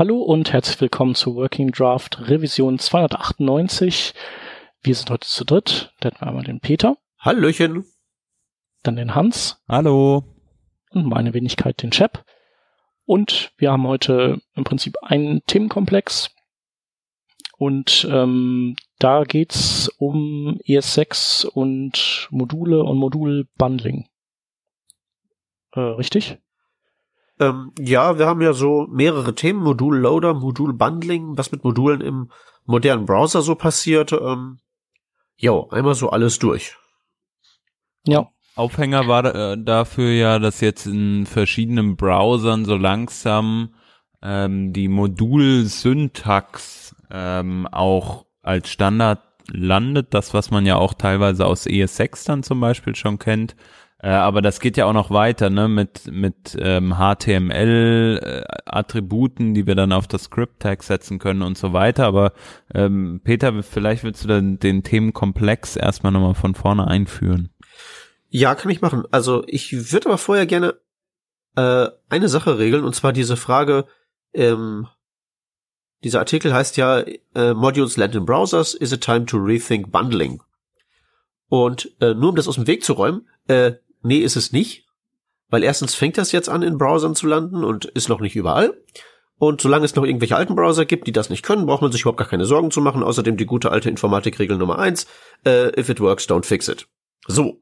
Hallo und herzlich willkommen zu Working Draft Revision 298. Wir sind heute zu dritt. Da hätten wir einmal den Peter. Hallöchen. Dann den Hans. Hallo. Und meine Wenigkeit den Chap. Und wir haben heute im Prinzip einen Themenkomplex. Und ähm, da geht's um ES6 und Module und Modulbundling. Äh, richtig? Ähm, ja, wir haben ja so mehrere Themen, Modul-Loader, Modul-Bundling, was mit Modulen im modernen Browser so passiert. Ähm, jo, einmal so alles durch. Ja. Aufhänger war äh, dafür ja, dass jetzt in verschiedenen Browsern so langsam ähm, die Modul-Syntax ähm, auch als Standard landet, das was man ja auch teilweise aus ES6 dann zum Beispiel schon kennt. Äh, aber das geht ja auch noch weiter, ne, mit, mit ähm, HTML-Attributen, äh, die wir dann auf das Script-Tag setzen können und so weiter. Aber ähm, Peter, vielleicht willst du dann den Themenkomplex erstmal nochmal von vorne einführen. Ja, kann ich machen. Also ich würde aber vorher gerne äh, eine Sache regeln, und zwar diese Frage, ähm, dieser Artikel heißt ja äh, Modules land in Browsers, is it time to rethink bundling? Und äh, nur um das aus dem Weg zu räumen, äh, Nee, ist es nicht. Weil erstens fängt das jetzt an, in Browsern zu landen und ist noch nicht überall. Und solange es noch irgendwelche alten Browser gibt, die das nicht können, braucht man sich überhaupt gar keine Sorgen zu machen. Außerdem die gute alte Informatikregel Nummer eins: äh, if it works, don't fix it. So.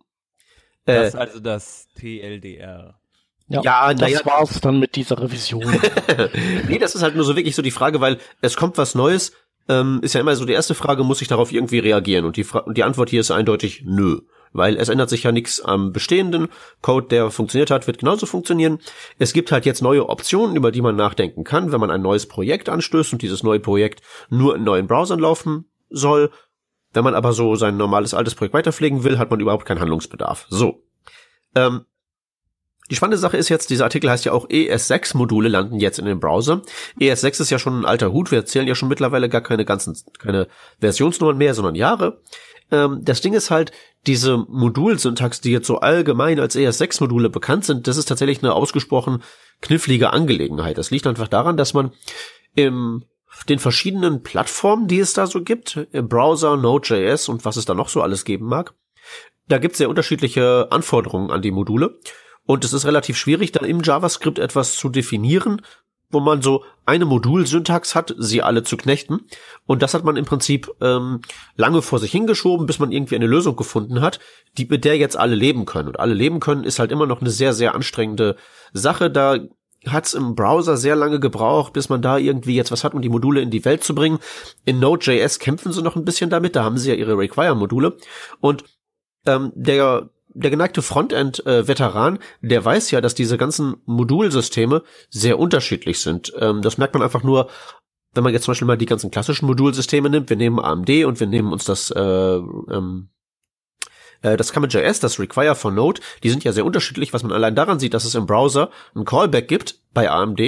Äh, das ist also das TLDR. Ja, ja das ja, war's dann mit dieser Revision. nee, das ist halt nur so wirklich so die Frage, weil es kommt was Neues, ähm, ist ja immer so die erste Frage, muss ich darauf irgendwie reagieren? Und die, Fra und die Antwort hier ist eindeutig nö weil es ändert sich ja nichts am bestehenden Code, der funktioniert hat, wird genauso funktionieren. Es gibt halt jetzt neue Optionen, über die man nachdenken kann, wenn man ein neues Projekt anstößt und dieses neue Projekt nur in neuen Browsern laufen soll. Wenn man aber so sein normales altes Projekt weiterpflegen will, hat man überhaupt keinen Handlungsbedarf. So. Ähm, die spannende Sache ist jetzt, dieser Artikel heißt ja auch ES6-Module landen jetzt in den Browser. ES6 ist ja schon ein alter Hut, wir erzählen ja schon mittlerweile gar keine ganzen, keine Versionsnummern mehr, sondern Jahre. Ähm, das Ding ist halt, diese Modulsyntax, die jetzt so allgemein als ES6-Module bekannt sind, das ist tatsächlich eine ausgesprochen knifflige Angelegenheit. Das liegt einfach daran, dass man im den verschiedenen Plattformen, die es da so gibt, im Browser, Node.js und was es da noch so alles geben mag, da gibt es sehr unterschiedliche Anforderungen an die Module. Und es ist relativ schwierig, dann im JavaScript etwas zu definieren, wo man so eine Modulsyntax hat, sie alle zu knechten. Und das hat man im Prinzip ähm, lange vor sich hingeschoben, bis man irgendwie eine Lösung gefunden hat, die mit der jetzt alle leben können. Und alle leben können ist halt immer noch eine sehr, sehr anstrengende Sache. Da hat's im Browser sehr lange gebraucht, bis man da irgendwie jetzt was hat, um die Module in die Welt zu bringen. In Node.js kämpfen sie noch ein bisschen damit, da haben sie ja ihre Require-Module. Und ähm, der der geneigte Frontend-Veteran, der weiß ja, dass diese ganzen Modulsysteme sehr unterschiedlich sind. Ähm, das merkt man einfach nur, wenn man jetzt zum Beispiel mal die ganzen klassischen Modulsysteme nimmt. Wir nehmen AMD und wir nehmen uns das äh, ähm, äh, das Common.js, das Require for Node, die sind ja sehr unterschiedlich, was man allein daran sieht, dass es im Browser ein Callback gibt bei AMD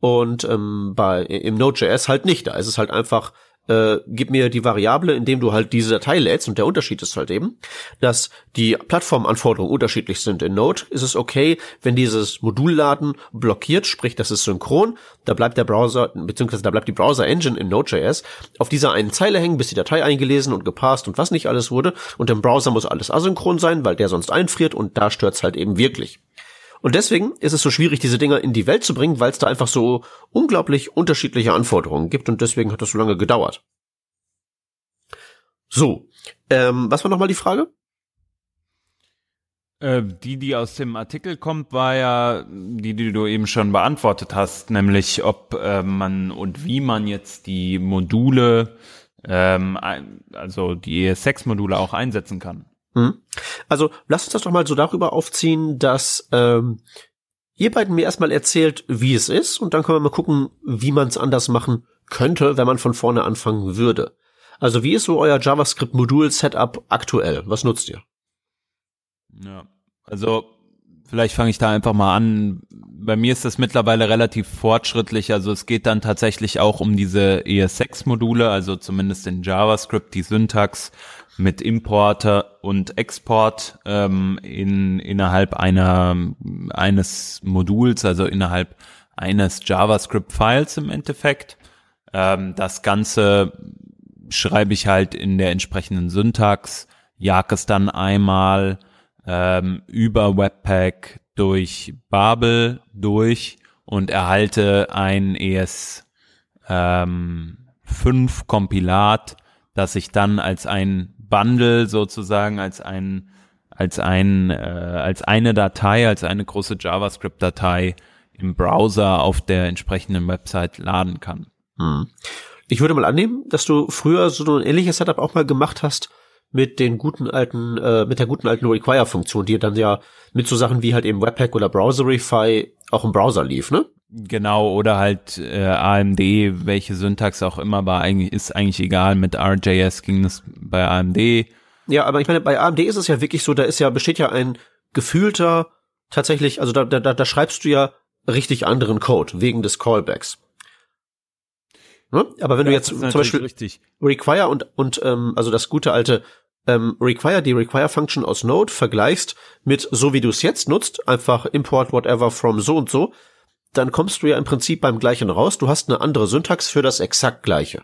und ähm, bei im Node.js halt nicht. Da ist es halt einfach äh, gib mir die Variable, indem du halt diese Datei lädst und der Unterschied ist halt eben, dass die Plattformanforderungen unterschiedlich sind. In Node ist es okay, wenn dieses Modulladen blockiert, sprich, das ist synchron, da bleibt der Browser, beziehungsweise da bleibt die Browser-Engine in Node.js auf dieser einen Zeile hängen, bis die Datei eingelesen und gepasst und was nicht alles wurde und im Browser muss alles asynchron sein, weil der sonst einfriert und da stört's halt eben wirklich. Und deswegen ist es so schwierig, diese Dinger in die Welt zu bringen, weil es da einfach so unglaublich unterschiedliche Anforderungen gibt und deswegen hat das so lange gedauert. So, ähm, was war nochmal die Frage? Äh, die, die aus dem Artikel kommt, war ja die, die du eben schon beantwortet hast, nämlich ob äh, man und wie man jetzt die Module, ähm, also die ES6-Module auch einsetzen kann. Hm. Also lass uns das doch mal so darüber aufziehen, dass ähm, ihr beiden mir erstmal erzählt, wie es ist, und dann können wir mal gucken, wie man es anders machen könnte, wenn man von vorne anfangen würde. Also wie ist so euer JavaScript-Modul-Setup aktuell? Was nutzt ihr? Ja, also vielleicht fange ich da einfach mal an. Bei mir ist das mittlerweile relativ fortschrittlich. Also es geht dann tatsächlich auch um diese ES6-Module, also zumindest in JavaScript, die Syntax mit Importer und Export ähm, in, innerhalb einer eines Moduls, also innerhalb eines JavaScript-Files im Endeffekt. Ähm, das Ganze schreibe ich halt in der entsprechenden Syntax, jag es dann einmal ähm, über Webpack durch Babel durch und erhalte ein ES ähm, 5 Kompilat, das ich dann als ein Bundle sozusagen, als ein als ein äh, als eine Datei, als eine große JavaScript-Datei im Browser auf der entsprechenden Website laden kann. Hm. Ich würde mal annehmen, dass du früher so ein ähnliches Setup auch mal gemacht hast mit den guten alten, äh, mit der guten alten Require-Funktion, die dann ja mit so Sachen wie halt eben Webpack oder Browserify auch im Browser lief, ne? Genau, oder halt äh, AMD, welche Syntax auch immer war, eigentlich, ist eigentlich egal. Mit RJS ging das bei AMD. Ja, aber ich meine, bei AMD ist es ja wirklich so, da ist ja, besteht ja ein gefühlter, tatsächlich, also da, da, da schreibst du ja richtig anderen Code wegen des Callbacks. Ne? Aber wenn ja, du jetzt zum Beispiel richtig. Require und, und ähm, also das gute alte ähm, Require, die Require-Function aus Node vergleichst mit so wie du es jetzt nutzt, einfach import whatever from so und so, dann kommst du ja im Prinzip beim gleichen raus. Du hast eine andere Syntax für das exakt gleiche.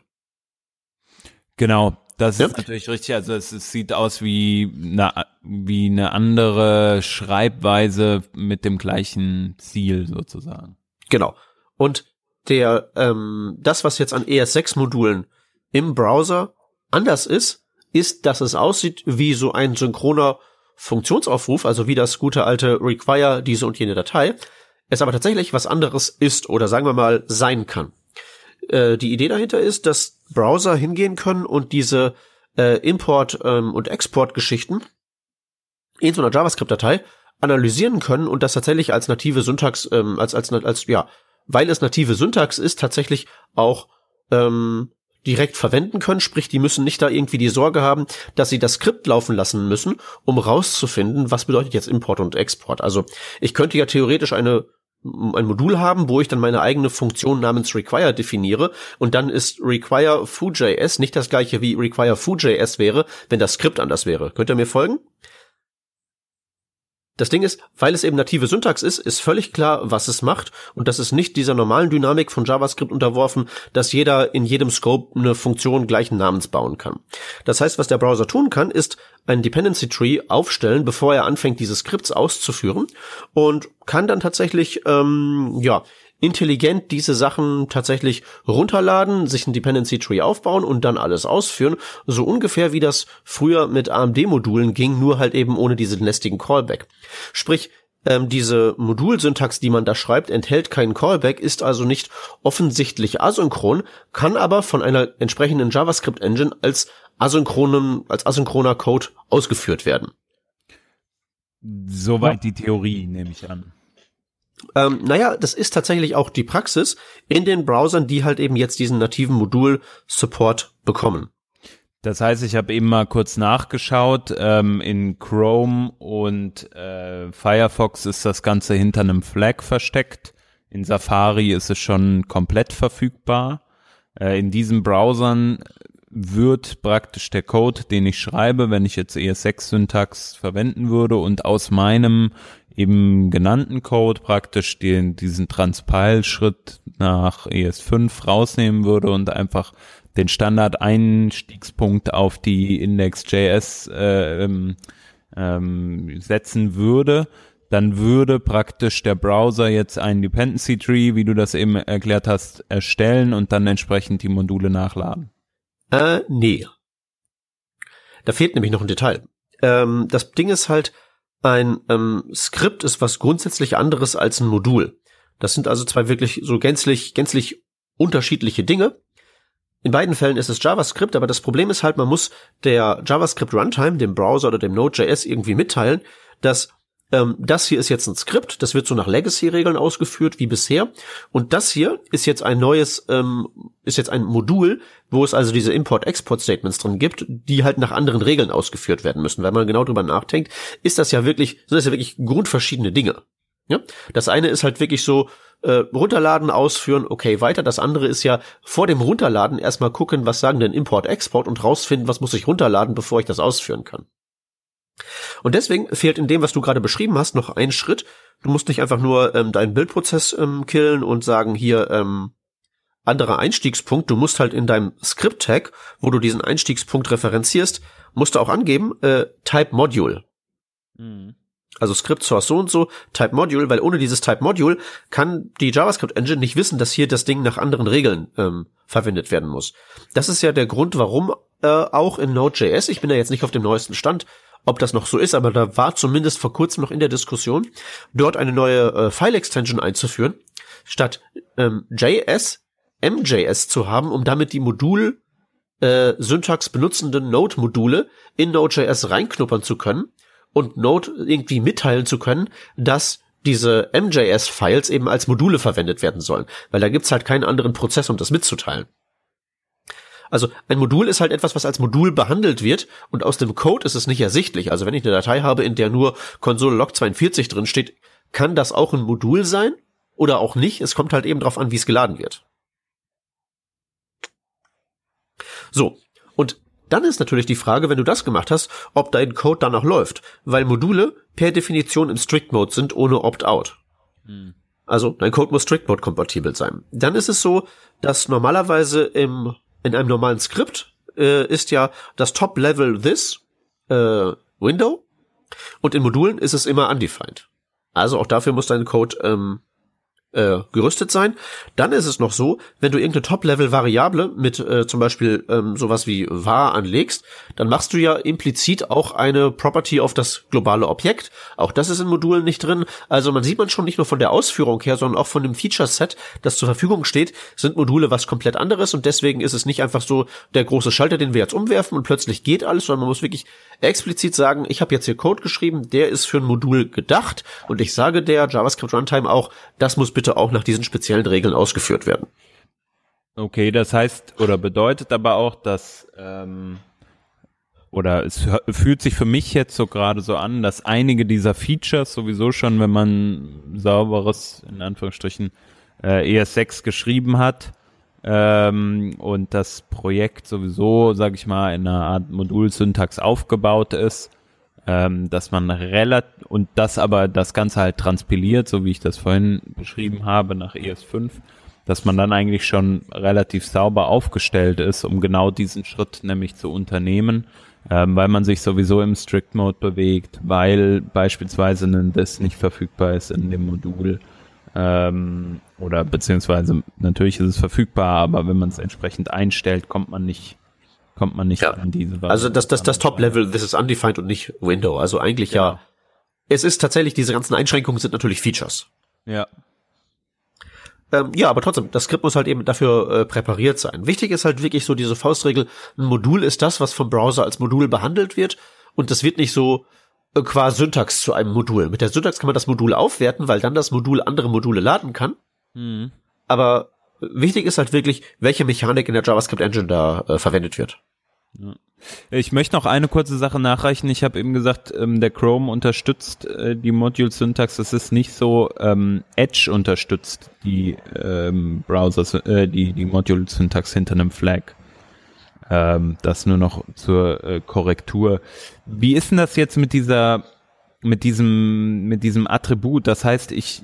Genau, das ja? ist natürlich richtig. Also es, es, sieht aus wie eine, wie eine andere Schreibweise mit dem gleichen Ziel sozusagen. Genau. Und der ähm, das, was jetzt an ES6-Modulen im Browser anders ist, ist, dass es aussieht wie so ein synchroner Funktionsaufruf, also wie das gute alte require diese und jene Datei, es aber tatsächlich was anderes ist oder sagen wir mal sein kann. Äh, die Idee dahinter ist, dass Browser hingehen können und diese äh, Import- ähm, und Export-Geschichten in so einer JavaScript-Datei analysieren können und das tatsächlich als native Syntax, ähm, als, als, als, ja, weil es native Syntax ist, tatsächlich auch ähm, direkt verwenden können, sprich, die müssen nicht da irgendwie die Sorge haben, dass sie das Skript laufen lassen müssen, um rauszufinden, was bedeutet jetzt Import und Export. Also ich könnte ja theoretisch eine ein Modul haben, wo ich dann meine eigene Funktion namens require definiere und dann ist require foo.js nicht das gleiche wie require foo.js wäre, wenn das Skript anders wäre. Könnt ihr mir folgen? Das Ding ist, weil es eben native Syntax ist, ist völlig klar, was es macht und das ist nicht dieser normalen Dynamik von JavaScript unterworfen, dass jeder in jedem Scope eine Funktion gleichen Namens bauen kann. Das heißt, was der Browser tun kann, ist einen Dependency Tree aufstellen, bevor er anfängt, diese Skripts auszuführen und kann dann tatsächlich ähm, ja intelligent diese Sachen tatsächlich runterladen, sich ein Dependency Tree aufbauen und dann alles ausführen, so ungefähr wie das früher mit AMD-Modulen ging, nur halt eben ohne diesen lästigen Callback. Sprich, ähm, diese Modulsyntax, die man da schreibt, enthält keinen Callback, ist also nicht offensichtlich asynchron, kann aber von einer entsprechenden JavaScript-Engine als asynchronen, als asynchroner Code ausgeführt werden. Soweit die Theorie, nehme ich an. Ähm, naja, das ist tatsächlich auch die Praxis in den Browsern, die halt eben jetzt diesen nativen Modul-Support bekommen. Das heißt, ich habe eben mal kurz nachgeschaut. Ähm, in Chrome und äh, Firefox ist das Ganze hinter einem Flag versteckt. In Safari ist es schon komplett verfügbar. Äh, in diesen Browsern wird praktisch der Code, den ich schreibe, wenn ich jetzt ES6-Syntax verwenden würde und aus meinem eben genannten Code praktisch den, diesen Transpile-Schritt nach ES5 rausnehmen würde und einfach den Standard-Einstiegspunkt auf die Index.js äh, ähm, ähm, setzen würde, dann würde praktisch der Browser jetzt einen Dependency Tree, wie du das eben erklärt hast, erstellen und dann entsprechend die Module nachladen. Äh, nee. Da fehlt nämlich noch ein Detail. Ähm, das Ding ist halt, ein ähm, Skript ist was grundsätzlich anderes als ein Modul. Das sind also zwei wirklich so gänzlich, gänzlich unterschiedliche Dinge. In beiden Fällen ist es JavaScript, aber das Problem ist halt, man muss der JavaScript Runtime, dem Browser oder dem Node.js irgendwie mitteilen, dass ähm, das hier ist jetzt ein Skript, das wird so nach Legacy-Regeln ausgeführt wie bisher. Und das hier ist jetzt ein neues, ähm, ist jetzt ein Modul, wo es also diese Import-Export-Statements drin gibt, die halt nach anderen Regeln ausgeführt werden müssen. Wenn man genau drüber nachdenkt, ist das ja wirklich, sind das ja wirklich grundverschiedene Dinge. Ja? Das eine ist halt wirklich so, äh, runterladen, ausführen, okay, weiter. Das andere ist ja vor dem Runterladen erstmal gucken, was sagen denn Import, Export und rausfinden, was muss ich runterladen, bevor ich das ausführen kann. Und deswegen fehlt in dem, was du gerade beschrieben hast, noch ein Schritt. Du musst nicht einfach nur ähm, deinen Bildprozess ähm, killen und sagen, hier ähm, anderer Einstiegspunkt. Du musst halt in deinem Script-Tag, wo du diesen Einstiegspunkt referenzierst, musst du auch angeben, äh, Type Module. Mhm. Also Script Source so und so, Type Module, weil ohne dieses Type Module kann die JavaScript Engine nicht wissen, dass hier das Ding nach anderen Regeln ähm, verwendet werden muss. Das ist ja der Grund, warum äh, auch in Node.js, ich bin da jetzt nicht auf dem neuesten Stand, ob das noch so ist, aber da war zumindest vor kurzem noch in der Diskussion, dort eine neue äh, File-Extension einzuführen, statt ähm, JS MJS zu haben, um damit die Modul äh, Syntax benutzenden Node-Module in Node.js reinknuppern zu können und Node irgendwie mitteilen zu können, dass diese MJS-Files eben als Module verwendet werden sollen, weil da gibt's halt keinen anderen Prozess, um das mitzuteilen. Also ein Modul ist halt etwas, was als Modul behandelt wird und aus dem Code ist es nicht ersichtlich. Also wenn ich eine Datei habe, in der nur Console Log 42 drin steht, kann das auch ein Modul sein oder auch nicht. Es kommt halt eben drauf an, wie es geladen wird. So. Und dann ist natürlich die Frage, wenn du das gemacht hast, ob dein Code dann noch läuft, weil Module per Definition im Strict Mode sind ohne Opt-out. Hm. Also dein Code muss Strict Mode kompatibel sein. Dann ist es so, dass normalerweise im in einem normalen Skript äh, ist ja das Top Level this äh, Window und in Modulen ist es immer undefined. Also auch dafür muss dein Code ähm, äh, gerüstet sein. Dann ist es noch so, wenn du irgendeine Top-Level-Variable mit äh, zum Beispiel ähm, sowas wie var anlegst, dann machst du ja implizit auch eine Property auf das globale Objekt. Auch das ist in Modulen nicht drin. Also man sieht man schon nicht nur von der Ausführung her, sondern auch von dem Feature-Set, das zur Verfügung steht, sind Module was komplett anderes und deswegen ist es nicht einfach so der große Schalter, den wir jetzt umwerfen und plötzlich geht alles, sondern man muss wirklich explizit sagen, ich habe jetzt hier Code geschrieben, der ist für ein Modul gedacht und ich sage der JavaScript Runtime auch, das muss bitte auch nach diesen speziellen Regeln ausgeführt werden. Okay, das heißt oder bedeutet aber auch, dass ähm, oder es fühlt sich für mich jetzt so gerade so an, dass einige dieser Features sowieso schon, wenn man sauberes in Anführungsstrichen äh, ES6 geschrieben hat, ähm, und das Projekt sowieso, sage ich mal, in einer Art Modulsyntax aufgebaut ist, ähm, dass man relativ und das aber das Ganze halt transpiliert, so wie ich das vorhin beschrieben habe nach ES5, dass man dann eigentlich schon relativ sauber aufgestellt ist, um genau diesen Schritt nämlich zu unternehmen, ähm, weil man sich sowieso im Strict Mode bewegt, weil beispielsweise ein This nicht verfügbar ist in dem Modul. Ähm, oder beziehungsweise natürlich ist es verfügbar, aber wenn man es entsprechend einstellt, kommt man nicht kommt man nicht ja. an diese Variante. Also das, das, das Top-Level, this is undefined und nicht Window. Also eigentlich ja. ja. Es ist tatsächlich, diese ganzen Einschränkungen sind natürlich Features. Ja. Ähm, ja, aber trotzdem, das Skript muss halt eben dafür äh, präpariert sein. Wichtig ist halt wirklich so diese Faustregel, ein Modul ist das, was vom Browser als Modul behandelt wird und das wird nicht so äh, qua Syntax zu einem Modul. Mit der Syntax kann man das Modul aufwerten, weil dann das Modul andere Module laden kann. Mhm. Aber wichtig ist halt wirklich, welche Mechanik in der JavaScript Engine da äh, verwendet wird. Ich möchte noch eine kurze Sache nachreichen. Ich habe eben gesagt, ähm, der Chrome unterstützt äh, die Module-Syntax. Es ist nicht so, ähm, Edge unterstützt die ähm, Browsers, äh, die, die Module-Syntax hinter einem Flag. Ähm, das nur noch zur äh, Korrektur. Wie ist denn das jetzt mit dieser, mit diesem, mit diesem Attribut? Das heißt, ich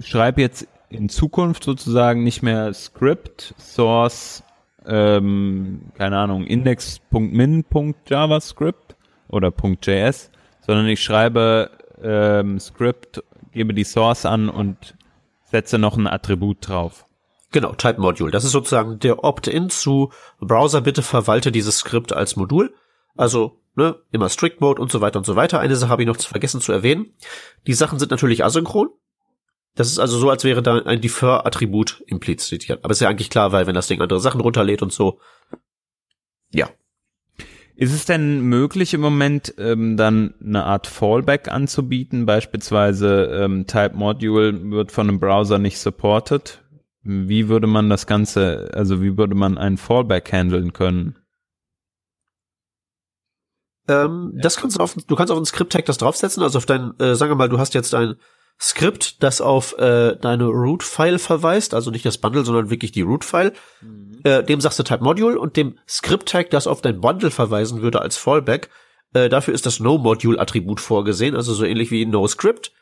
schreibe jetzt in Zukunft sozusagen nicht mehr Script, Source, ähm, keine Ahnung, index.min.javascript oder .js, sondern ich schreibe ähm, Script, gebe die Source an und setze noch ein Attribut drauf. Genau, Type Module. Das ist sozusagen der Opt-in zu Browser, bitte verwalte dieses Skript als Modul. Also, ne, immer Strict Mode und so weiter und so weiter. Eine Sache habe ich noch zu vergessen zu erwähnen. Die Sachen sind natürlich asynchron. Das ist also so, als wäre da ein Defer-Attribut impliziert. Aber ist ja eigentlich klar, weil wenn das Ding andere Sachen runterlädt und so. Ja. Ist es denn möglich im Moment ähm, dann eine Art Fallback anzubieten? Beispielsweise ähm, Type Module wird von einem Browser nicht supported. Wie würde man das Ganze, also wie würde man einen Fallback handeln können? Ähm, das kannst du auf, du kannst auf ein Script-Tag das draufsetzen, also auf dein, äh, sagen wir mal, du hast jetzt ein Skript, das auf äh, deine Root-File verweist, also nicht das Bundle, sondern wirklich die Root-File. Mhm. Äh, dem sagst du Type Module und dem Script-Tag, das auf dein Bundle verweisen würde als Fallback, Äh, dafür ist das No-Module-Attribut vorgesehen, also so ähnlich wie No-Script.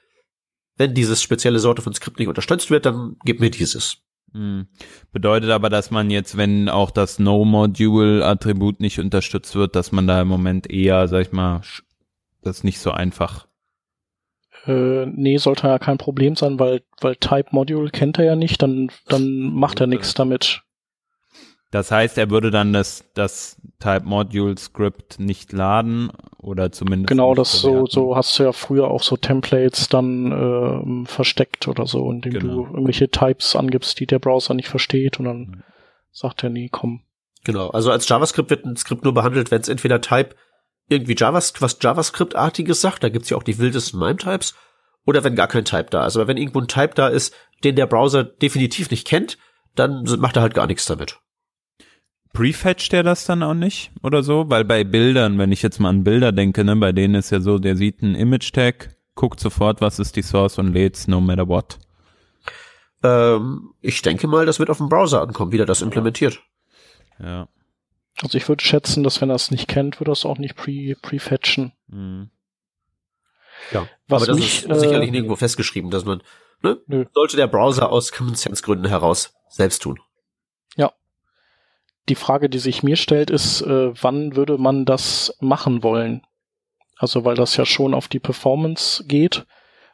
Wenn dieses spezielle Sorte von Skript nicht unterstützt wird, dann gib mir dieses. Hm. Bedeutet aber, dass man jetzt, wenn auch das No-Module-Attribut nicht unterstützt wird, dass man da im Moment eher, sag ich mal, das nicht so einfach. Äh, nee, sollte ja kein Problem sein, weil, weil Type Module kennt er ja nicht, dann, dann macht er nichts damit. Das heißt, er würde dann das, das Type Module Script nicht laden oder zumindest. Genau, das so, so hast du ja früher auch so Templates dann äh, versteckt oder so, indem genau. du irgendwelche Types angibst, die der Browser nicht versteht und dann mhm. sagt er, nee, komm. Genau, also als JavaScript wird ein Skript nur behandelt, wenn es entweder Type irgendwie JavaScript, was JavaScript-artiges sagt, da gibt's ja auch die wildesten MIME-Types, oder wenn gar kein Type da ist. Aber wenn irgendwo ein Type da ist, den der Browser definitiv nicht kennt, dann macht er halt gar nichts damit. Prefetcht der das dann auch nicht oder so? Weil bei Bildern, wenn ich jetzt mal an Bilder denke, ne, bei denen ist ja so, der sieht einen Image-Tag, guckt sofort, was ist die Source und lädt's no matter what. Ähm, ich denke mal, das wird auf dem Browser ankommen, wie der das implementiert. Ja. Also ich würde schätzen, dass wenn er es nicht kennt, wird er es auch nicht pre prefetchen. Mhm. Ja, Was aber das mich, ist sicherlich äh, nirgendwo festgeschrieben, dass man, ne, nö. sollte der Browser aus Common Sense Gründen heraus selbst tun. Ja, die Frage, die sich mir stellt, ist, äh, wann würde man das machen wollen? Also, weil das ja schon auf die Performance geht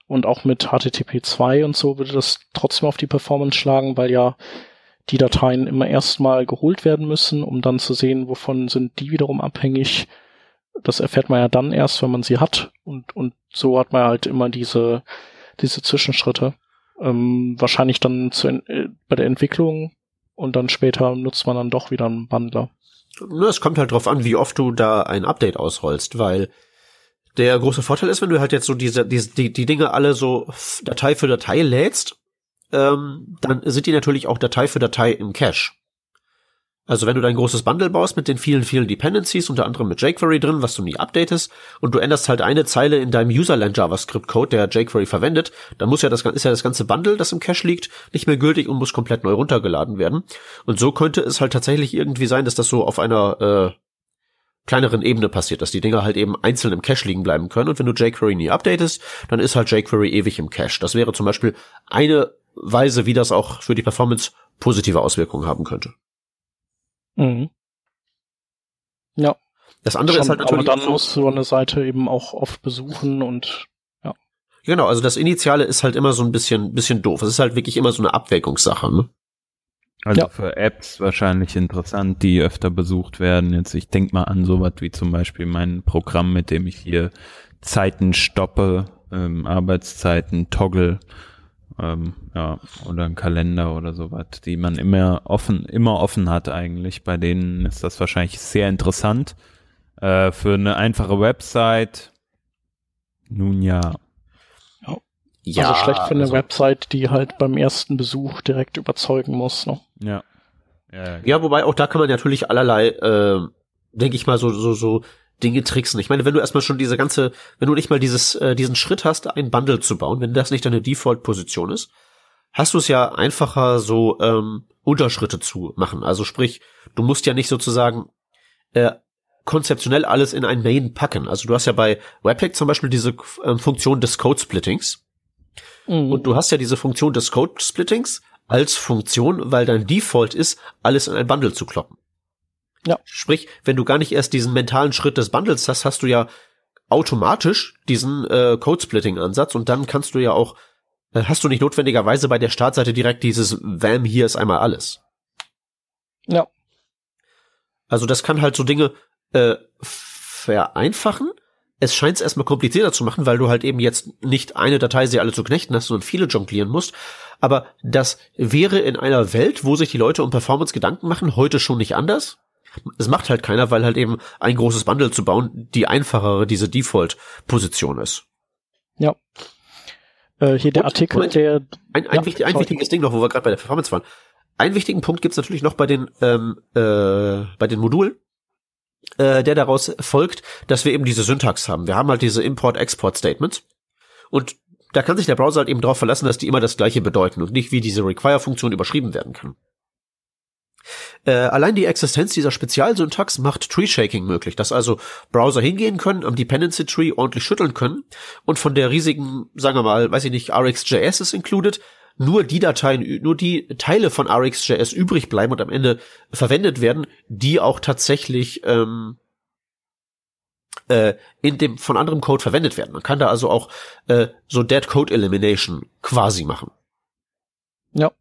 und auch mit HTTP 2 und so würde das trotzdem auf die Performance schlagen, weil ja die Dateien immer erstmal geholt werden müssen, um dann zu sehen, wovon sind die wiederum abhängig. Das erfährt man ja dann erst, wenn man sie hat und, und so hat man halt immer diese, diese Zwischenschritte. Ähm, wahrscheinlich dann zu, äh, bei der Entwicklung und dann später nutzt man dann doch wieder einen Bundler. Es kommt halt drauf an, wie oft du da ein Update ausrollst, weil der große Vorteil ist, wenn du halt jetzt so diese, diese die, die Dinge alle so Datei für Datei lädst, ähm, dann sind die natürlich auch Datei für Datei im Cache. Also wenn du dein großes Bundle baust mit den vielen, vielen Dependencies, unter anderem mit jQuery drin, was du nie updatest, und du änderst halt eine Zeile in deinem Userland JavaScript Code, der jQuery verwendet, dann muss ja das, ist ja das ganze Bundle, das im Cache liegt, nicht mehr gültig und muss komplett neu runtergeladen werden. Und so könnte es halt tatsächlich irgendwie sein, dass das so auf einer, äh, kleineren Ebene passiert, dass die Dinger halt eben einzeln im Cache liegen bleiben können. Und wenn du jQuery nie updatest, dann ist halt jQuery ewig im Cache. Das wäre zum Beispiel eine Weise, wie das auch für die Performance positive Auswirkungen haben könnte. Mhm. Ja. Das andere Schon, ist halt natürlich. Aber dann muss so eine Seite eben auch oft besuchen und ja. Genau, also das Initiale ist halt immer so ein bisschen, bisschen doof. Es ist halt wirklich immer so eine Abwägungssache, ne? Also ja. für Apps wahrscheinlich interessant, die öfter besucht werden. Jetzt, ich denk mal an sowas wie zum Beispiel mein Programm, mit dem ich hier Zeiten stoppe, ähm, Arbeitszeiten toggle ähm, ja, oder ein Kalender oder sowas, die man immer offen, immer offen hat eigentlich. Bei denen ist das wahrscheinlich sehr interessant. Äh, für eine einfache Website, nun ja. Ja, also schlecht für eine also, Website, die halt beim ersten Besuch direkt überzeugen muss. Ne? Ja. Ja, ja, ja, wobei auch da kann man natürlich allerlei, äh, denke ich mal, so, so, so Dinge tricksen. Ich meine, wenn du erstmal schon diese ganze, wenn du nicht mal dieses, äh, diesen Schritt hast, ein Bundle zu bauen, wenn das nicht deine Default-Position ist, hast du es ja einfacher, so ähm, Unterschritte zu machen. Also sprich, du musst ja nicht sozusagen äh, konzeptionell alles in ein Main packen. Also du hast ja bei Webpack zum Beispiel diese äh, Funktion des Code-Splittings. Mhm. Und du hast ja diese Funktion des Code-Splittings als Funktion, weil dein Default ist, alles in ein Bundle zu kloppen. Ja. Sprich, wenn du gar nicht erst diesen mentalen Schritt des Bundles hast, hast du ja automatisch diesen äh, Code-Splitting-Ansatz und dann kannst du ja auch, äh, hast du nicht notwendigerweise bei der Startseite direkt dieses WAM hier ist einmal alles. Ja. Also das kann halt so Dinge äh, vereinfachen. Es scheint es erstmal komplizierter zu machen, weil du halt eben jetzt nicht eine Datei sie alle zu knechten hast, sondern viele jonglieren musst. Aber das wäre in einer Welt, wo sich die Leute um Performance Gedanken machen, heute schon nicht anders es macht halt keiner, weil halt eben ein großes Bundle zu bauen die einfachere diese Default-Position ist. Ja. Äh, hier der Und, Artikel, Moment, der ein, ein, ja, wichtig, ein wichtiges Ding noch, wo wir gerade bei der Performance waren. Einen wichtigen Punkt gibt's natürlich noch bei den ähm, äh, bei den Modulen, äh, der daraus folgt, dass wir eben diese Syntax haben. Wir haben halt diese Import-Export-Statements und da kann sich der Browser halt eben darauf verlassen, dass die immer das gleiche bedeuten und nicht wie diese Require-Funktion überschrieben werden kann. Äh, allein die Existenz dieser Spezialsyntax macht Tree-Shaking möglich, dass also Browser hingehen können, am Dependency Tree ordentlich schütteln können und von der riesigen, sagen wir mal, weiß ich nicht, RxJS ist included, nur die Dateien, nur die Teile von RxJS übrig bleiben und am Ende verwendet werden, die auch tatsächlich ähm, äh, in dem von anderem Code verwendet werden. Man kann da also auch äh, so Dead Code Elimination quasi machen. Ja.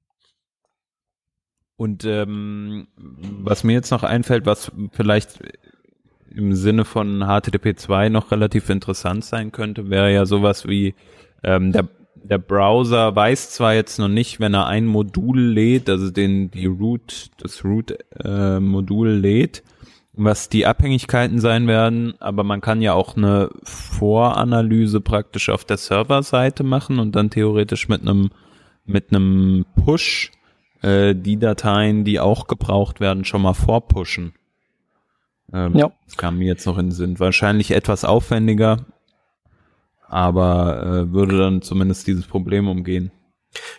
Und ähm, was mir jetzt noch einfällt, was vielleicht im Sinne von HTTP 2 noch relativ interessant sein könnte, wäre ja sowas wie ähm, der der Browser weiß zwar jetzt noch nicht, wenn er ein Modul lädt, also den die Root das Root äh, Modul lädt, was die Abhängigkeiten sein werden, aber man kann ja auch eine Voranalyse praktisch auf der Serverseite machen und dann theoretisch mit einem mit einem Push äh, die Dateien, die auch gebraucht werden, schon mal vorpushen. Ähm, ja. Das kam mir jetzt noch in den Sinn. Wahrscheinlich etwas aufwendiger, aber äh, würde dann zumindest dieses Problem umgehen.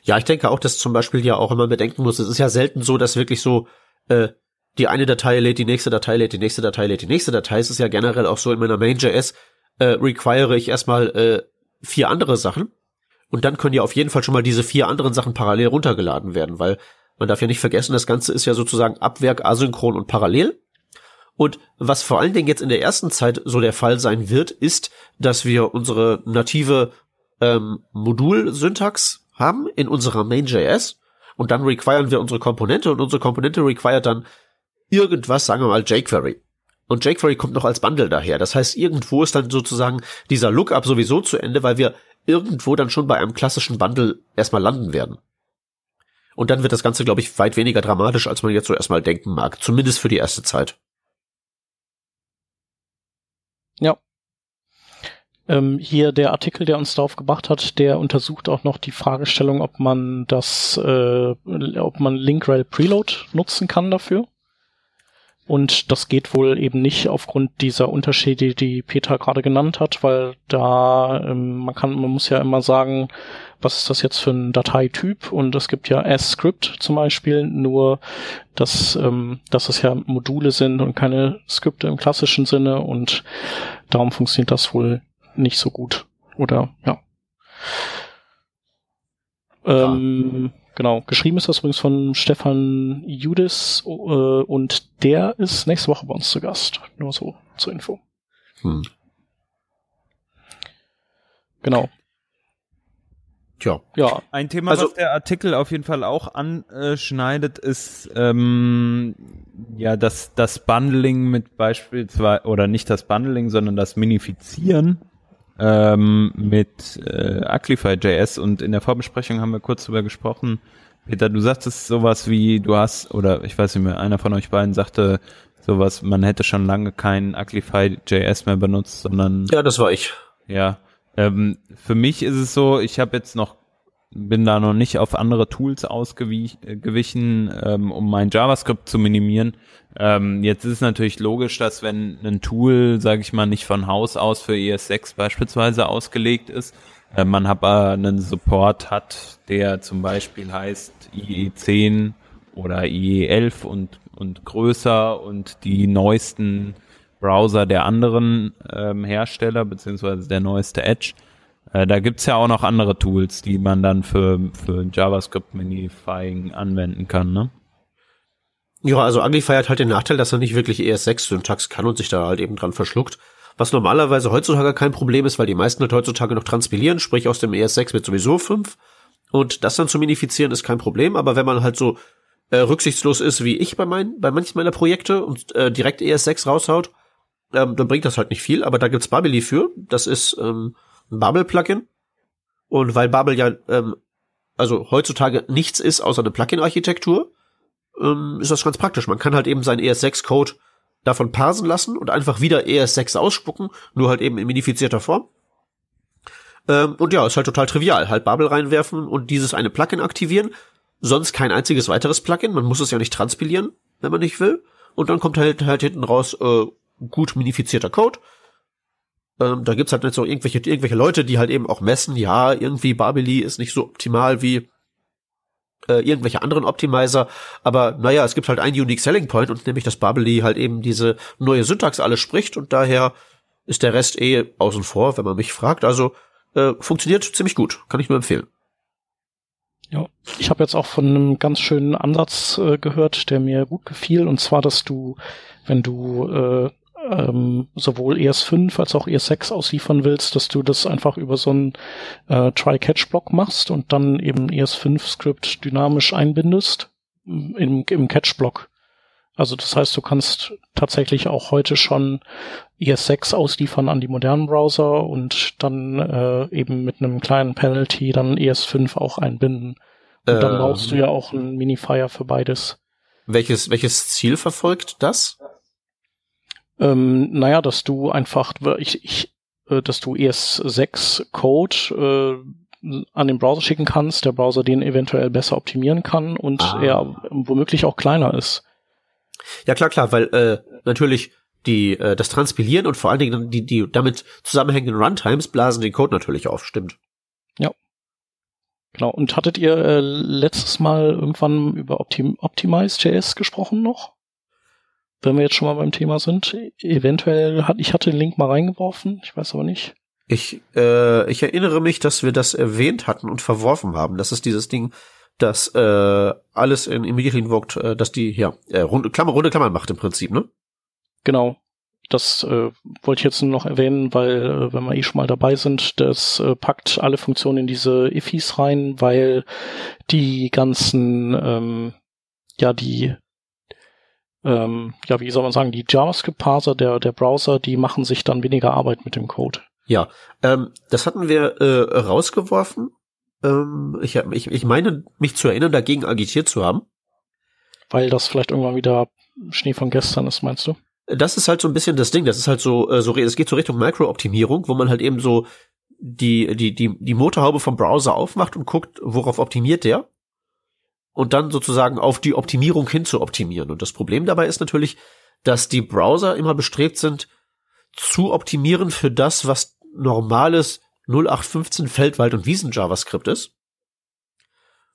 Ja, ich denke auch, dass zum Beispiel ja auch immer bedenken muss, es ist ja selten so, dass wirklich so äh, die eine Datei lädt, die nächste Datei lädt, die nächste Datei lädt, die nächste Datei. Es ist ja generell auch so in meiner Main.js äh, require ich erstmal äh, vier andere Sachen und dann können ja auf jeden Fall schon mal diese vier anderen Sachen parallel runtergeladen werden, weil man darf ja nicht vergessen, das Ganze ist ja sozusagen Abwerk, asynchron und parallel. Und was vor allen Dingen jetzt in der ersten Zeit so der Fall sein wird, ist, dass wir unsere native ähm, Modul-Syntax haben in unserer Main.js und dann requiren wir unsere Komponente und unsere Komponente required dann irgendwas, sagen wir mal jQuery. Und jQuery kommt noch als Bundle daher. Das heißt, irgendwo ist dann sozusagen dieser Lookup sowieso zu Ende, weil wir irgendwo dann schon bei einem klassischen Bundle erstmal landen werden. Und dann wird das Ganze, glaube ich, weit weniger dramatisch, als man jetzt so erstmal denken mag. Zumindest für die erste Zeit. Ja. Ähm, hier der Artikel, der uns darauf gebracht hat, der untersucht auch noch die Fragestellung, ob man das, äh, ob man Linkrel Preload nutzen kann dafür. Und das geht wohl eben nicht aufgrund dieser Unterschiede, die Peter gerade genannt hat, weil da ähm, man kann, man muss ja immer sagen, was ist das jetzt für ein Dateityp? Und es gibt ja S-Script zum Beispiel, nur dass, ähm, dass es ja Module sind und keine Skripte im klassischen Sinne und darum funktioniert das wohl nicht so gut. Oder ja. Ähm, Genau, geschrieben ist das übrigens von Stefan Judis äh, und der ist nächste Woche bei uns zu Gast. Nur so zur Info. Hm. Genau. Tja. Ja. Ein Thema, also, was der Artikel auf jeden Fall auch anschneidet, ist ähm, ja das, das Bundling mit beispielsweise, oder nicht das Bundling, sondern das Minifizieren ähm, mit äh, Aclify.js und in der Vorbesprechung haben wir kurz drüber gesprochen. Peter, du sagtest sowas wie, du hast, oder ich weiß nicht mehr, einer von euch beiden sagte sowas, man hätte schon lange kein Aclify.js mehr benutzt, sondern. Ja, das war ich. Ja. Ähm, für mich ist es so, ich habe jetzt noch bin da noch nicht auf andere Tools ausgewichen, ähm, um mein JavaScript zu minimieren. Ähm, jetzt ist es natürlich logisch, dass wenn ein Tool, sage ich mal, nicht von Haus aus für ES6 beispielsweise ausgelegt ist, äh, man aber einen Support hat, der zum Beispiel heißt IE10 oder IE11 und, und größer und die neuesten Browser der anderen ähm, Hersteller, beziehungsweise der neueste Edge, äh, da gibt's ja auch noch andere Tools, die man dann für, für JavaScript-Minifying anwenden kann, ne? Ja, also Uglify hat halt den Nachteil, dass er nicht wirklich ES6-Syntax kann und sich da halt eben dran verschluckt. Was normalerweise heutzutage kein Problem ist, weil die meisten halt heutzutage noch transpilieren, sprich aus dem ES6 wird sowieso 5. Und das dann zu minifizieren ist kein Problem, aber wenn man halt so äh, rücksichtslos ist wie ich bei, mein, bei manchen meiner Projekte und äh, direkt ES6 raushaut, ähm, dann bringt das halt nicht viel, aber da gibt's Babeli für. Das ist ähm, Bubble-Plugin. Und weil Bubble ja ähm, also heutzutage nichts ist außer eine Plugin-Architektur, ähm, ist das ganz praktisch. Man kann halt eben seinen ES6-Code davon parsen lassen und einfach wieder ES6 ausspucken, nur halt eben in minifizierter Form. Ähm, und ja, ist halt total trivial. Halt Bubble reinwerfen und dieses eine Plugin aktivieren. Sonst kein einziges weiteres Plugin. Man muss es ja nicht transpilieren, wenn man nicht will. Und dann kommt halt, halt hinten raus äh, gut minifizierter Code. Ähm, da gibt's halt nicht so irgendwelche, irgendwelche Leute, die halt eben auch messen, ja, irgendwie Babeli ist nicht so optimal wie äh, irgendwelche anderen Optimizer. Aber naja, es gibt halt einen Unique Selling Point und nämlich, dass Bubbly halt eben diese neue Syntax alles spricht und daher ist der Rest eh außen vor, wenn man mich fragt. Also äh, funktioniert ziemlich gut, kann ich nur empfehlen. Ja, ich habe jetzt auch von einem ganz schönen Ansatz äh, gehört, der mir gut gefiel, und zwar, dass du, wenn du äh, ähm, sowohl ES5 als auch ES6 ausliefern willst, dass du das einfach über so einen äh, Try-Catch-Block machst und dann eben ES5-Skript dynamisch einbindest im, im Catch-Block. Also das heißt, du kannst tatsächlich auch heute schon ES6 ausliefern an die modernen Browser und dann äh, eben mit einem kleinen Penalty dann ES5 auch einbinden. Und ähm, dann brauchst du ja auch einen Minifier für beides. Welches, welches Ziel verfolgt das? Ähm, naja, dass du einfach, ich, ich, äh, dass du ES6 Code äh, an den Browser schicken kannst, der Browser den eventuell besser optimieren kann und ah. er womöglich auch kleiner ist. Ja klar, klar, weil äh, natürlich die äh, das Transpilieren und vor allen Dingen die die damit zusammenhängenden Runtimes blasen den Code natürlich auf, stimmt. Ja. Genau. Und hattet ihr äh, letztes Mal irgendwann über Optim Optimize.js gesprochen noch? Wenn wir jetzt schon mal beim Thema sind. Eventuell hat, ich hatte den Link mal reingeworfen, ich weiß aber nicht. Ich, äh, ich erinnere mich, dass wir das erwähnt hatten und verworfen haben. Das ist dieses Ding, das äh, alles in Immediately Invoked, äh, dass die, ja, äh, runde Klammer, runde Klammer macht im Prinzip, ne? Genau. Das äh, wollte ich jetzt nur noch erwähnen, weil, äh, wenn wir eh schon mal dabei sind, das äh, packt alle Funktionen in diese Ifis rein, weil die ganzen, ähm, ja, die ähm, ja, wie soll man sagen, die JavaScript-Parser der, der Browser, die machen sich dann weniger Arbeit mit dem Code. Ja, ähm, das hatten wir äh, rausgeworfen. Ähm, ich, ich, ich meine, mich zu erinnern, dagegen agitiert zu haben. Weil das vielleicht irgendwann wieder Schnee von gestern ist, meinst du? Das ist halt so ein bisschen das Ding. Das ist halt so, äh, so es geht so Richtung Micro-Optimierung, wo man halt eben so die, die, die, die Motorhaube vom Browser aufmacht und guckt, worauf optimiert der und dann sozusagen auf die Optimierung hin zu optimieren. Und das Problem dabei ist natürlich, dass die Browser immer bestrebt sind, zu optimieren für das, was normales 0815 Feldwald und Wiesen JavaScript ist.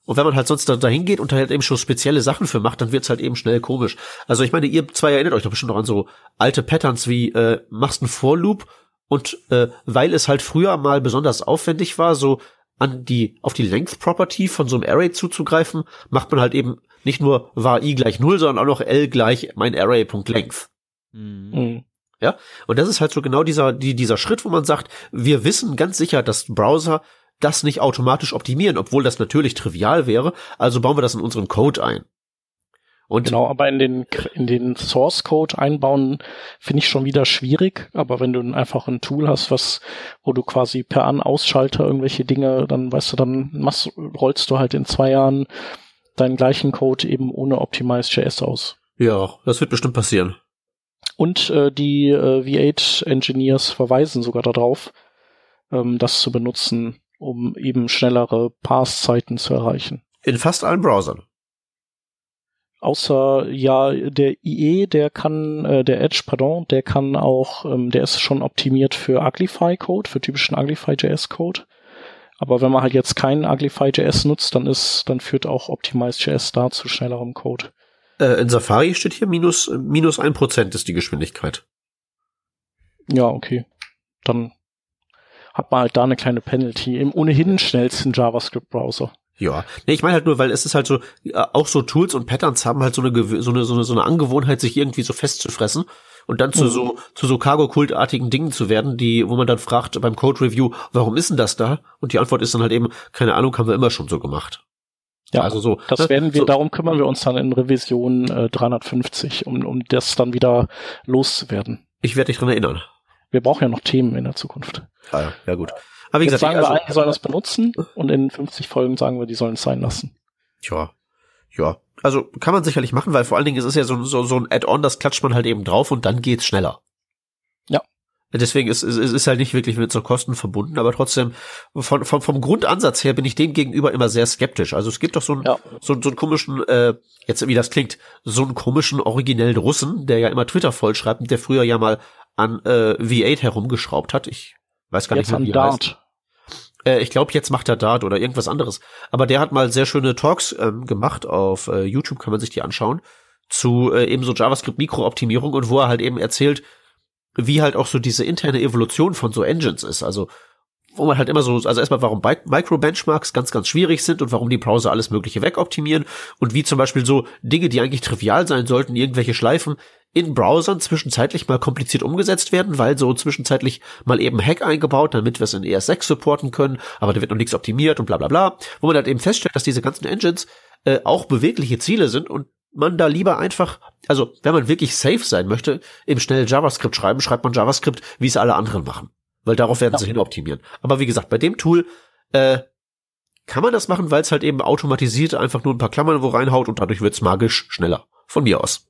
Und wenn man halt sonst da dahin geht und da halt eben schon spezielle Sachen für macht, dann wird's halt eben schnell komisch. Also ich meine, ihr zwei erinnert euch doch bestimmt noch an so alte Patterns wie äh, machst einen For-Loop und äh, weil es halt früher mal besonders aufwendig war, so an die, auf die Length Property von so einem Array zuzugreifen, macht man halt eben nicht nur var i gleich null, sondern auch noch l gleich mein Array.length. Mhm. mhm. Ja, und das ist halt so genau dieser, die, dieser Schritt, wo man sagt, wir wissen ganz sicher, dass Browser das nicht automatisch optimieren, obwohl das natürlich trivial wäre, also bauen wir das in unseren Code ein. Und genau, aber in den, in den Source Code einbauen finde ich schon wieder schwierig. Aber wenn du einfach ein Tool hast, was, wo du quasi per An-Ausschalter irgendwelche Dinge, dann weißt du, dann machst, rollst du halt in zwei Jahren deinen gleichen Code eben ohne Optimize.js aus. Ja, das wird bestimmt passieren. Und äh, die äh, V8 Engineers verweisen sogar darauf, ähm, das zu benutzen, um eben schnellere Pass-Zeiten zu erreichen. In fast allen Browsern. Außer ja, der IE, der kann, äh, der Edge, pardon, der kann auch, ähm, der ist schon optimiert für Uglify-Code, für typischen Uglify.js-Code. Aber wenn man halt jetzt keinen Uglify.js nutzt, dann ist, dann führt auch Optimize.js da zu schnellerem Code. Äh, in Safari steht hier minus, minus ein Prozent ist die Geschwindigkeit. Ja, okay. Dann hat man halt da eine kleine Penalty im ohnehin schnellsten JavaScript-Browser. Ja, nee, ich meine halt nur, weil es ist halt so, auch so Tools und Patterns haben halt so eine, so eine, so eine, so eine Angewohnheit, sich irgendwie so festzufressen und dann zu mhm. so, zu so Cargo-Kultartigen Dingen zu werden, die, wo man dann fragt beim Code-Review, warum ist denn das da? Und die Antwort ist dann halt eben, keine Ahnung, haben wir immer schon so gemacht. Ja, also so. Das ne? werden wir, so. darum kümmern wir uns dann in Revision äh, 350, um, um das dann wieder loszuwerden. Ich werde dich dran erinnern. Wir brauchen ja noch Themen in der Zukunft. Ah, ja, ja gut. Aber wie Jetzt gesagt, sagen wir, also, sollen das benutzen und in 50 Folgen sagen wir, die sollen es sein lassen. Ja, ja. Also kann man sicherlich machen, weil vor allen Dingen es ist ja so, so, so ein Add-on, das klatscht man halt eben drauf und dann geht's schneller. Ja. Deswegen ist es ist, ist halt nicht wirklich mit so Kosten verbunden, aber trotzdem von, von, vom Grundansatz her bin ich dem gegenüber immer sehr skeptisch. Also es gibt doch so einen ja. so, so einen komischen, äh, jetzt wie das klingt, so einen komischen originellen Russen, der ja immer Twitter vollschreibt und der früher ja mal an äh, V8 herumgeschraubt hat. Ich weiß gar jetzt nicht, wie an Dart. Äh, ich glaube, jetzt macht er Dart oder irgendwas anderes. Aber der hat mal sehr schöne Talks ähm, gemacht. Auf äh, YouTube kann man sich die anschauen. Zu äh, eben so JavaScript-Mikrooptimierung und wo er halt eben erzählt, wie halt auch so diese interne Evolution von so Engines ist. Also wo man halt immer so, also erstmal, warum Micro-Benchmarks ganz, ganz schwierig sind und warum die Browser alles Mögliche wegoptimieren und wie zum Beispiel so Dinge, die eigentlich trivial sein sollten, irgendwelche Schleifen in Browsern zwischenzeitlich mal kompliziert umgesetzt werden, weil so zwischenzeitlich mal eben Hack eingebaut, damit wir es in ES6 supporten können, aber da wird noch nichts optimiert und bla bla bla, wo man halt eben feststellt, dass diese ganzen Engines äh, auch bewegliche Ziele sind und man da lieber einfach, also wenn man wirklich safe sein möchte, im schnell JavaScript schreiben, schreibt man JavaScript, wie es alle anderen machen. Weil darauf werden ja. sie hin optimieren. Aber wie gesagt, bei dem Tool äh, kann man das machen, weil es halt eben automatisiert einfach nur ein paar Klammern wo reinhaut und dadurch wird's magisch schneller. Von mir aus.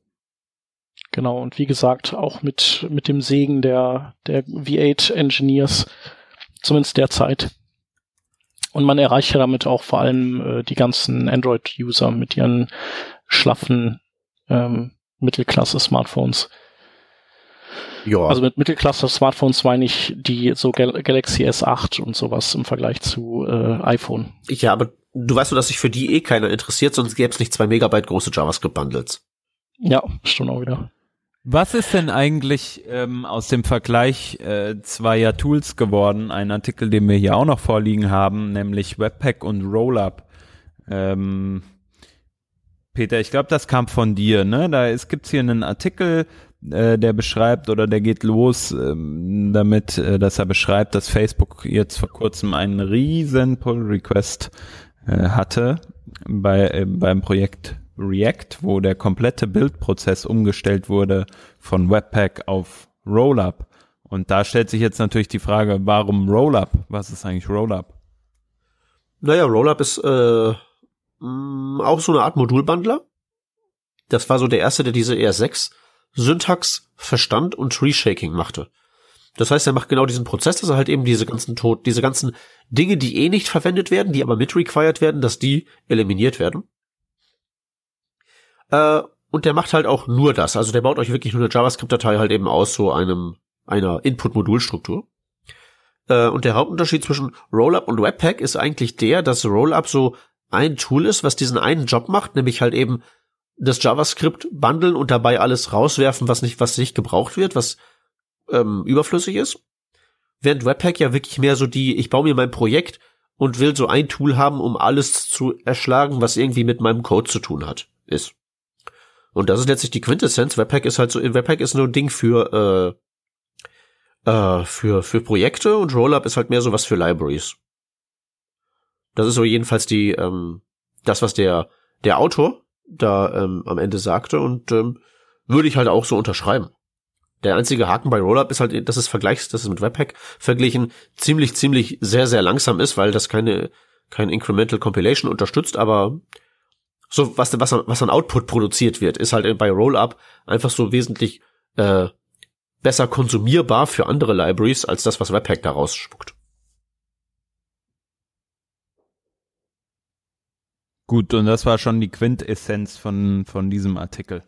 Genau, und wie gesagt, auch mit, mit dem Segen der, der V8-Engineers, zumindest derzeit. Und man erreicht ja damit auch vor allem äh, die ganzen Android-User mit ihren schlaffen ähm, Mittelklasse-Smartphones. Ja. Also mit Mittelklasse-Smartphones meine ich die so Gal Galaxy S8 und sowas im Vergleich zu äh, iPhone. Ja, aber du weißt doch, dass sich für die eh keiner interessiert, sonst gäbe es nicht zwei Megabyte große JavaScript-Bundles. Ja, stimmt auch wieder. Was ist denn eigentlich ähm, aus dem Vergleich äh, zweier Tools geworden? Ein Artikel, den wir hier auch noch vorliegen haben, nämlich Webpack und Rollup. Ähm, Peter, ich glaube, das kam von dir, ne? Da ist, gibt's hier einen Artikel, äh, der beschreibt oder der geht los ähm, damit, äh, dass er beschreibt, dass Facebook jetzt vor kurzem einen riesen Pull Request äh, hatte bei beim Projekt React, wo der komplette Bildprozess umgestellt wurde von Webpack auf Rollup. Und da stellt sich jetzt natürlich die Frage, warum Rollup? Was ist eigentlich Rollup? Naja, Rollup ist äh, mh, auch so eine Art Modulbundler. Das war so der erste, der diese ER6 Syntax verstand und Tree Shaking machte. Das heißt, er macht genau diesen Prozess, dass er halt eben diese ganzen Tod, diese ganzen Dinge, die eh nicht verwendet werden, die aber mit required werden, dass die eliminiert werden. Äh, und der macht halt auch nur das. Also der baut euch wirklich nur eine JavaScript-Datei halt eben aus so einem, einer Input-Modulstruktur. Äh, und der Hauptunterschied zwischen Rollup und Webpack ist eigentlich der, dass Rollup so ein Tool ist, was diesen einen Job macht, nämlich halt eben das JavaScript bundeln und dabei alles rauswerfen, was nicht, was nicht gebraucht wird, was ähm, überflüssig ist. Während Webpack ja wirklich mehr so die, ich baue mir mein Projekt und will so ein Tool haben, um alles zu erschlagen, was irgendwie mit meinem Code zu tun hat, ist. Und das ist letztlich die Quintessenz. Webpack ist halt so, Webpack ist nur ein Ding für, äh, äh, für, für Projekte und Rollup ist halt mehr so was für Libraries. Das ist so jedenfalls die, ähm, das, was der, der Autor da ähm, am Ende sagte und ähm, würde ich halt auch so unterschreiben. Der einzige Haken bei Rollup ist halt, dass es vergleichs, dass es mit Webpack verglichen ziemlich, ziemlich sehr, sehr langsam ist, weil das keine, kein Incremental Compilation unterstützt, aber so was, was, was an Output produziert wird, ist halt bei Rollup einfach so wesentlich äh, besser konsumierbar für andere Libraries als das, was Webpack da rausspuckt. Gut, und das war schon die Quintessenz von, von diesem Artikel.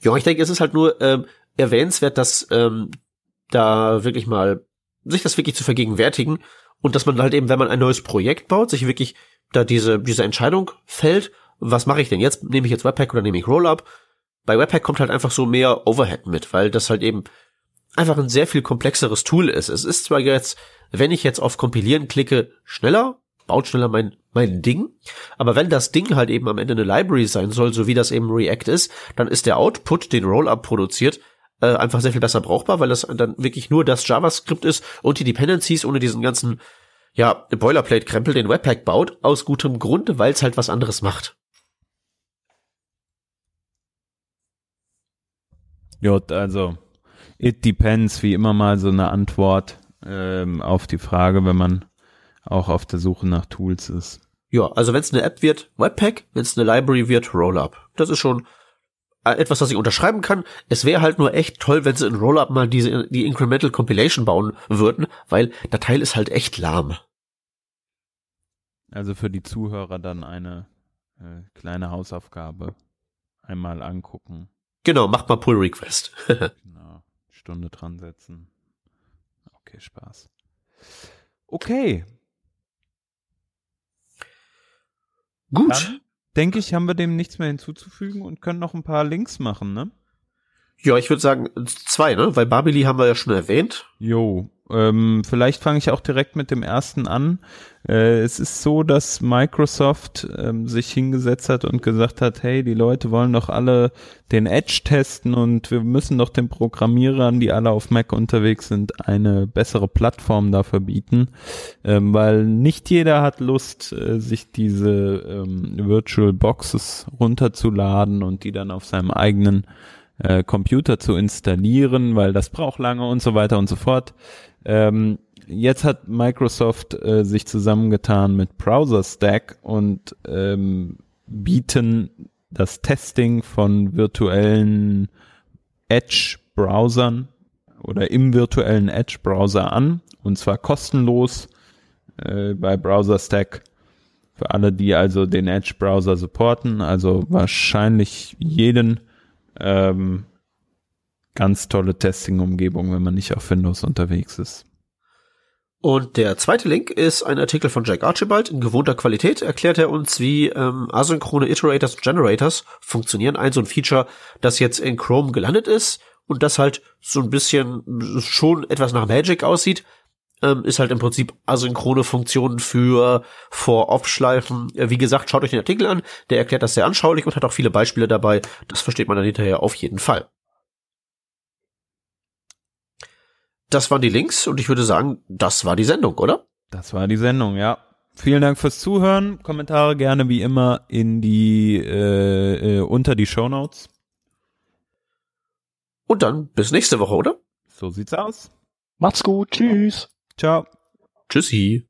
Ja, ich denke, es ist halt nur ähm, erwähnenswert, dass ähm, da wirklich mal sich das wirklich zu vergegenwärtigen und dass man halt eben, wenn man ein neues Projekt baut, sich wirklich da diese, diese Entscheidung fällt was mache ich denn jetzt? Nehme ich jetzt Webpack oder nehme ich Rollup? Bei Webpack kommt halt einfach so mehr Overhead mit, weil das halt eben einfach ein sehr viel komplexeres Tool ist. Es ist zwar jetzt, wenn ich jetzt auf Kompilieren klicke, schneller, baut schneller mein, mein Ding, aber wenn das Ding halt eben am Ende eine Library sein soll, so wie das eben React ist, dann ist der Output, den Rollup produziert, äh, einfach sehr viel besser brauchbar, weil das dann wirklich nur das JavaScript ist und die Dependencies ohne diesen ganzen ja, Boilerplate-Krempel, den Webpack baut, aus gutem Grund, weil es halt was anderes macht. Ja, also it depends, wie immer mal so eine Antwort ähm, auf die Frage, wenn man auch auf der Suche nach Tools ist. Ja, also wenn es eine App wird, Webpack, wenn es eine Library wird, Rollup. Das ist schon äh, etwas, was ich unterschreiben kann. Es wäre halt nur echt toll, wenn sie in Rollup mal diese die Incremental Compilation bauen würden, weil der Teil ist halt echt lahm. Also für die Zuhörer dann eine äh, kleine Hausaufgabe einmal angucken. Genau, macht mal Pull Request. genau, Stunde dran setzen. Okay, Spaß. Okay. Gut. Dann, denke ich, haben wir dem nichts mehr hinzuzufügen und können noch ein paar Links machen, ne? Ja, ich würde sagen zwei, ne? Weil Babili haben wir ja schon erwähnt. Jo, ähm, vielleicht fange ich auch direkt mit dem ersten an. Äh, es ist so, dass Microsoft ähm, sich hingesetzt hat und gesagt hat, hey, die Leute wollen doch alle den Edge testen und wir müssen doch den Programmierern, die alle auf Mac unterwegs sind, eine bessere Plattform dafür bieten, ähm, weil nicht jeder hat Lust, äh, sich diese ähm, Virtual Boxes runterzuladen und die dann auf seinem eigenen äh, Computer zu installieren, weil das braucht lange und so weiter und so fort. Ähm, jetzt hat Microsoft äh, sich zusammengetan mit Browser Stack und ähm, bieten das Testing von virtuellen Edge-Browsern oder im virtuellen Edge-Browser an und zwar kostenlos äh, bei Browser Stack für alle, die also den Edge-Browser supporten, also wahrscheinlich jeden ähm, ganz tolle Testing-Umgebung, wenn man nicht auf Windows unterwegs ist. Und der zweite Link ist ein Artikel von Jack Archibald. In gewohnter Qualität erklärt er uns, wie ähm, asynchrone Iterators und Generators funktionieren. Ein so ein Feature, das jetzt in Chrome gelandet ist und das halt so ein bisschen schon etwas nach Magic aussieht, ähm, ist halt im Prinzip asynchrone Funktionen für For-Off-Schleifen. Äh, wie gesagt, schaut euch den Artikel an. Der erklärt das sehr anschaulich und hat auch viele Beispiele dabei. Das versteht man dann hinterher auf jeden Fall. Das waren die Links und ich würde sagen, das war die Sendung, oder? Das war die Sendung, ja. Vielen Dank fürs Zuhören. Kommentare gerne wie immer in die äh, äh, unter die Show Notes. Und dann bis nächste Woche, oder? So sieht's aus. Macht's gut. Tschüss. Ciao. Tschüssi.